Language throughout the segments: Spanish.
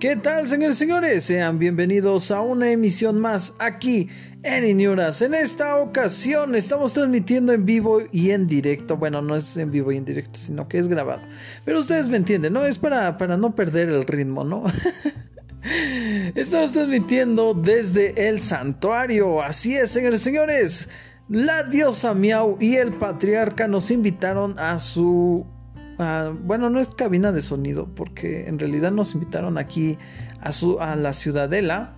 ¿Qué tal, señores y señores? Sean bienvenidos a una emisión más aquí en Inuras. En esta ocasión estamos transmitiendo en vivo y en directo. Bueno, no es en vivo y en directo, sino que es grabado. Pero ustedes me entienden, ¿no? Es para, para no perder el ritmo, ¿no? estamos transmitiendo desde el santuario. Así es, señores y señores. La diosa Miau y el patriarca nos invitaron a su bueno, no es cabina de sonido, porque en realidad nos invitaron aquí a, su, a la ciudadela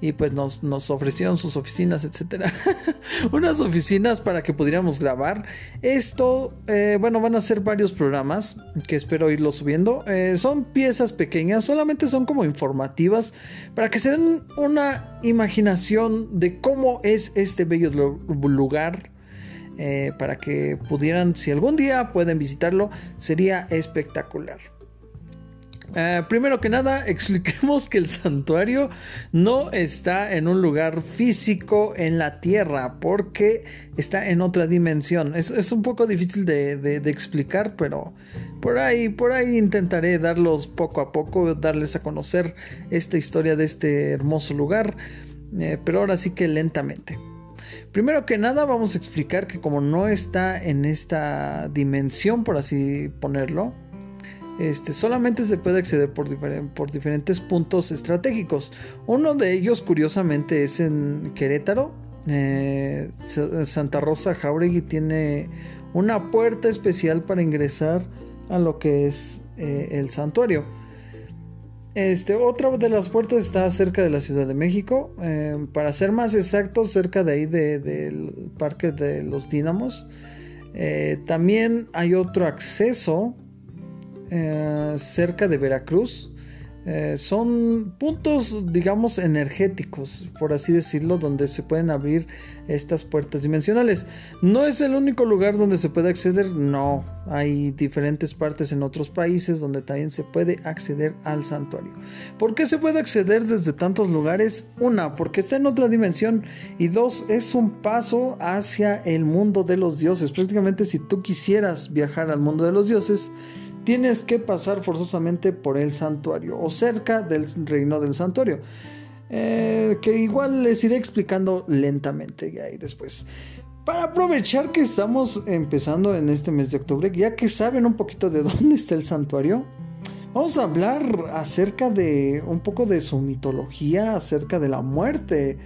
y pues nos, ofrecieron sus oficinas, etcétera. Unas oficinas para que pudiéramos grabar. Esto, eh, bueno, van a ser varios programas que espero irlo subiendo. Eh, son piezas pequeñas, solamente son como informativas para que se den una imaginación de cómo es este bello lugar eh, para que pudieran, si algún día pueden visitarlo, sería espectacular. Eh, primero que nada, expliquemos que el santuario no está en un lugar físico en la Tierra, porque está en otra dimensión. Es, un poco difícil de, explicar, pero por ahí, por ahí intentaré darlos poco a poco, darles a conocer esta historia de este hermoso lugar, eh, pero ahora sí que lentamente. Primero que nada vamos a explicar que como no está en esta dimensión, por así ponerlo, este, solamente se puede acceder por, diferentes puntos estratégicos. Uno de ellos, curiosamente, es en Querétaro. Eh, Santa Rosa Jauregui tiene una puerta especial para ingresar a lo que es eh, el santuario. Este, otra de las puertas está cerca de la Ciudad de México. Eh, para ser más exacto, cerca de ahí del Parque de los Dínamos. Eh, también hay otro acceso eh, cerca de Veracruz. Eh, son puntos, digamos, energéticos, por así decirlo, donde se pueden abrir estas puertas dimensionales. No es el único lugar donde se puede acceder, no. Hay diferentes partes en otros países donde también se puede acceder al santuario. ¿Por qué se puede acceder desde tantos lugares? Una, porque está en otra dimensión. Y dos, es un paso hacia el mundo de los dioses. Prácticamente si tú quisieras viajar al mundo de los dioses, tienes que pasar forzosamente por el santuario o cerca del reino del santuario. Eh, que igual les iré explicando lentamente ahí después. Para aprovechar que estamos empezando en este mes de octubre, ya que saben un poquito de dónde está el santuario, vamos a hablar acerca de un poco de su mitología, acerca de la muerte.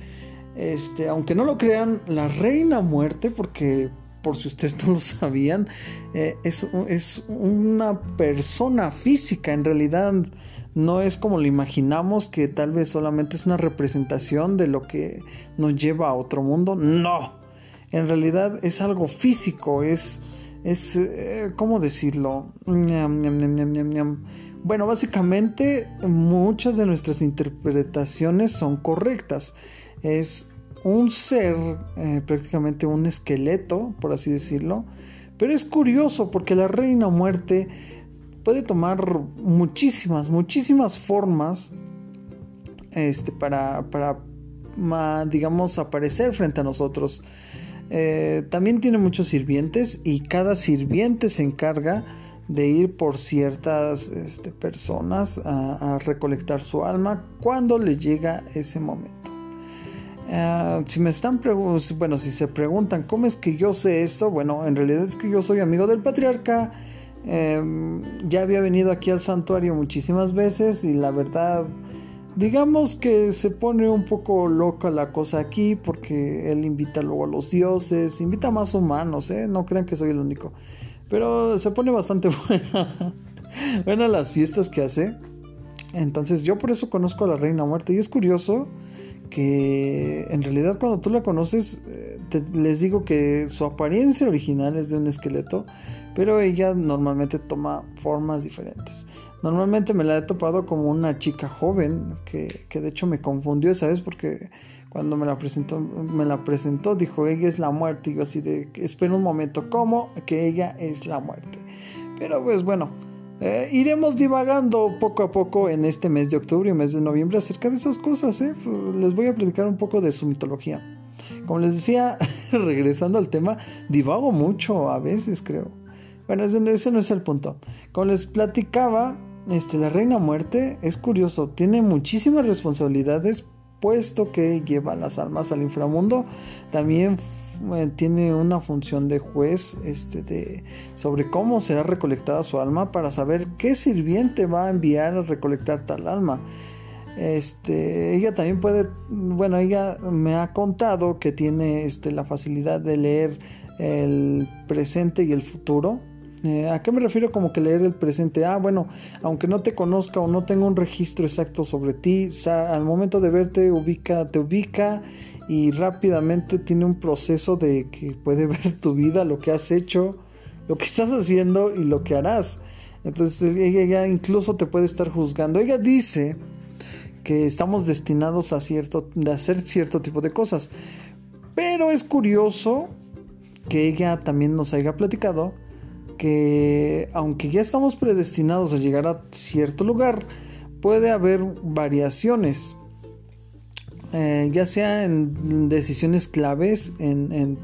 Este, aunque no lo crean, la reina muerte, porque por si ustedes no lo sabían, eh, es, es, una persona física, en realidad no es como lo imaginamos, que tal vez solamente es una representación de lo que nos lleva a otro mundo, no, en realidad es algo físico, es, es eh, ¿cómo decirlo? Bueno, básicamente muchas de nuestras interpretaciones son correctas. Es un ser, eh, prácticamente un esqueleto, por así decirlo. Pero es curioso porque la reina muerte puede tomar muchísimas, muchísimas formas este, para, para digamos, aparecer frente a nosotros. Eh, también tiene muchos sirvientes y cada sirviente se encarga de ir por ciertas este, personas a, a recolectar su alma cuando le llega ese momento. Ah, si me están bueno, si se preguntan cómo es que yo sé esto, bueno, en realidad es que yo soy amigo del patriarca. Em, ya había venido aquí al santuario muchísimas veces y la verdad, digamos que se pone un poco loca la cosa aquí porque él invita luego a los dioses, invita más humanos, ¿eh? no crean que soy el único, pero se pone bastante buena, buena las fiestas que hace. Entonces yo por eso conozco a la Reina Muerte y es curioso que en realidad cuando tú la conoces, eh, les digo que su apariencia original es de un esqueleto, pero ella normalmente toma formas diferentes. Normalmente me la he topado como una chica joven, que, de hecho me confundió, ¿sabes? Porque cuando me la presentó, me la presentó, dijo, ella es la muerte. Y yo así de, espera un momento, ¿cómo? Que ella es la muerte. Pero pues bueno, eh, iremos divagando poco a poco en este mes de octubre y mes de noviembre acerca de esas cosas. ¿eh? Les voy a platicar un poco de su mitología. Como les decía, regresando al tema, divago mucho a veces, creo. Bueno, ese, no es el punto. Como les platicaba, este, la reina muerte es curioso, tiene muchísimas responsabilidades puesto que lleva las almas al inframundo. También tiene una función de juez este, de, sobre cómo será recolectada su alma para saber qué sirviente va a enviar a recolectar tal alma. Este, ella también puede, bueno, ella me ha contado que tiene este, la facilidad de leer el presente y el futuro. Eh, ¿A qué me refiero como que leer el presente? Ah, bueno, aunque no te conozca o no tenga un registro exacto sobre ti, al momento de verte ubica, te ubica y rápidamente tiene un proceso de que puede ver tu vida, lo que has hecho, lo que estás haciendo y lo que harás. Entonces ella incluso te puede estar juzgando. Ella dice que estamos destinados a, cierto, a hacer cierto tipo de cosas. Pero es curioso que ella también nos haya platicado que aunque ya estamos predestinados a llegar a cierto lugar, puede haber variaciones. Eh, ya sea en decisiones claves en,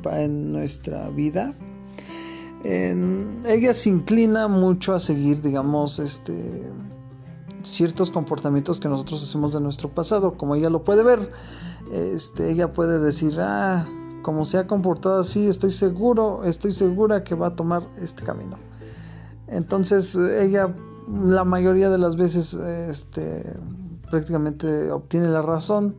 nuestra vida. ella se inclina mucho a seguir, digamos, este, ciertos comportamientos que nosotros hacemos de nuestro pasado, como ella lo puede ver. Este, ella puede decir, ah, como se ha comportado así, estoy seguro, estoy segura que va a tomar este camino. Entonces, ella la mayoría de las veces este, prácticamente obtiene la razón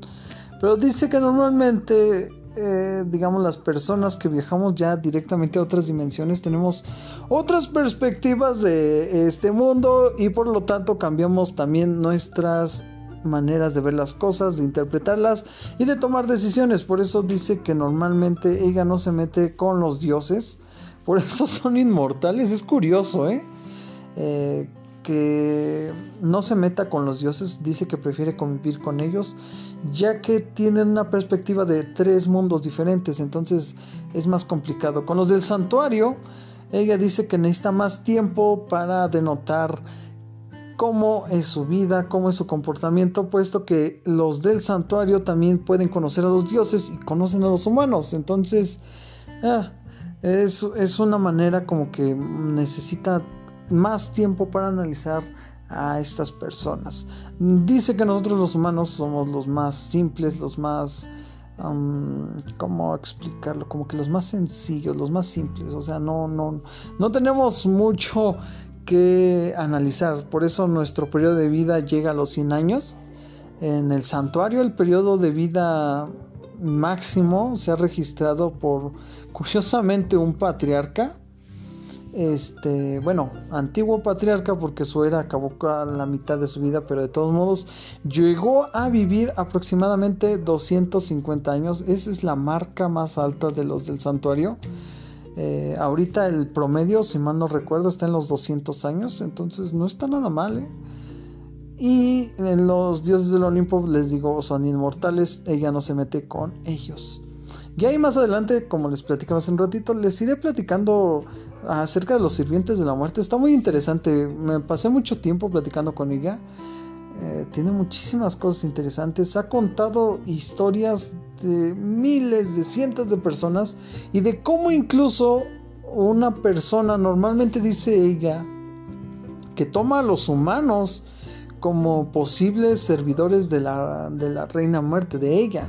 pero dice que normalmente, eh, digamos, las personas que viajamos ya directamente a otras dimensiones tenemos otras perspectivas de este mundo y por lo tanto cambiamos también nuestras maneras de ver las cosas, de interpretarlas y de tomar decisiones. Por eso dice que normalmente ella no se mete con los dioses. Por eso son inmortales. Es curioso, ¿eh? eh que no se meta con los dioses. Dice que prefiere convivir con ellos ya que tienen una perspectiva de tres mundos diferentes, entonces es más complicado. Con los del santuario, ella dice que necesita más tiempo para denotar cómo es su vida, cómo es su comportamiento, puesto que los del santuario también pueden conocer a los dioses y conocen a los humanos, entonces ah, es, es una manera como que necesita más tiempo para analizar a estas personas. Dice que nosotros los humanos somos los más simples, los más... ¿Cómo explicarlo? Como que los más sencillos, los más simples. O sea, no, no, no tenemos mucho que analizar. Por eso nuestro periodo de vida llega a los 100 años. En el santuario el periodo de vida máximo se ha registrado por curiosamente un patriarca este, bueno, antiguo patriarca porque su era acabó a la mitad de su vida, pero de todos modos llegó a vivir aproximadamente 250 años. Esa es la marca más alta de los del santuario. Eh, ahorita el promedio, si mal no recuerdo, está en los 200 años, entonces no está nada mal. ¿eh? Y en los dioses del Olimpo, les digo, son inmortales, ella no se mete con ellos. Y ahí más adelante, como les platicaba hace un ratito, les iré platicando acerca de los sirvientes de la muerte. Está muy interesante. Me pasé mucho tiempo platicando con ella. Eh, tiene muchísimas cosas interesantes. Ha contado historias de miles, de cientos de personas y de cómo incluso una persona, normalmente dice ella, que toma a los humanos como posibles servidores de la, de la reina muerte, de ella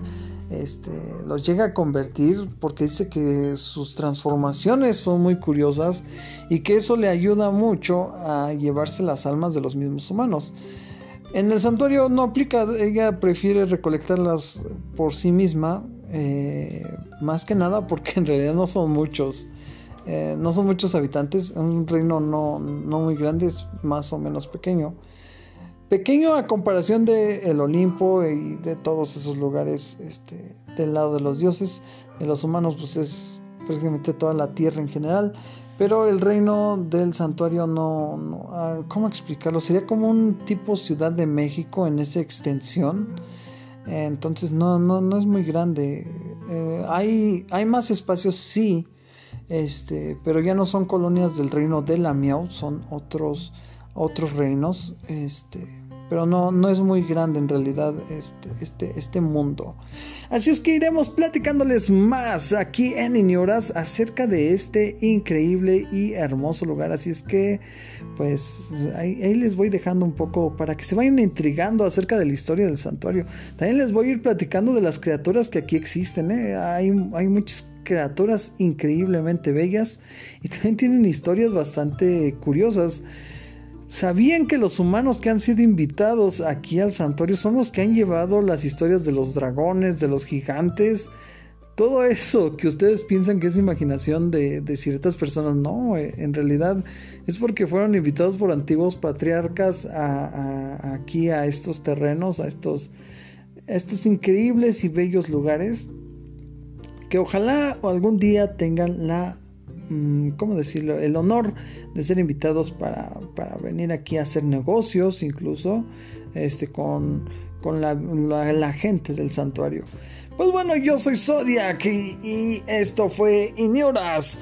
este, los llega a convertir porque dice que sus transformaciones son muy curiosas y que eso le ayuda mucho a llevarse las almas de los mismos humanos. En el santuario no aplica, ella prefiere recolectarlas por sí misma, eh, más que nada porque en realidad no son muchos. Eh, no son muchos habitantes, un reino no, no muy grande, es más o menos pequeño. Pequeño a comparación de el Olimpo y de todos esos lugares este, del lado de los dioses. De los humanos pues es prácticamente toda la tierra en general. Pero el reino del santuario no... no ah, ¿Cómo explicarlo? Sería como un tipo Ciudad de México en esa extensión. entonces no, no, no es muy grande. Eh, hay, hay más espacios, sí. Este, pero ya no son colonias del reino de la Miau, son otros, otros reinos. Este, pero no, no es muy grande en realidad este, este, este mundo. Así es que iremos platicándoles más aquí en Inioras acerca de este increíble y hermoso lugar. Así es que, pues, ahí, les voy dejando un poco para que se vayan intrigando acerca de la historia del santuario. También les voy a ir platicando de las criaturas que aquí existen. ¿eh? Hay, hay muchas criaturas increíblemente bellas y también tienen historias bastante curiosas. ¿Sabían que los humanos que han sido invitados aquí al santuario son los que han llevado las historias de los dragones, de los gigantes? Todo eso que ustedes piensan que es imaginación de, ciertas personas, no, eh, en realidad es porque fueron invitados por antiguos patriarcas aquí a estos terrenos, a estos, a estos increíbles y bellos lugares, que ojalá algún día tengan la ¿cómo decirlo? El honor de ser invitados para, venir aquí a hacer negocios, incluso este, con, la, gente del santuario. Pues bueno, yo soy Zodiac y, esto fue Inioras.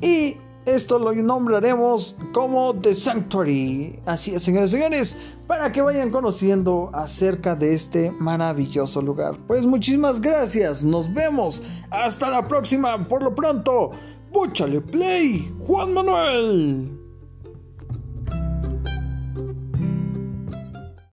Y esto lo nombraremos como The Sanctuary. Así es, señores y señores, para que vayan conociendo acerca de este maravilloso lugar. Pues muchísimas gracias, nos vemos. Hasta la próxima, por lo pronto. Púchale play, Juan Manuel.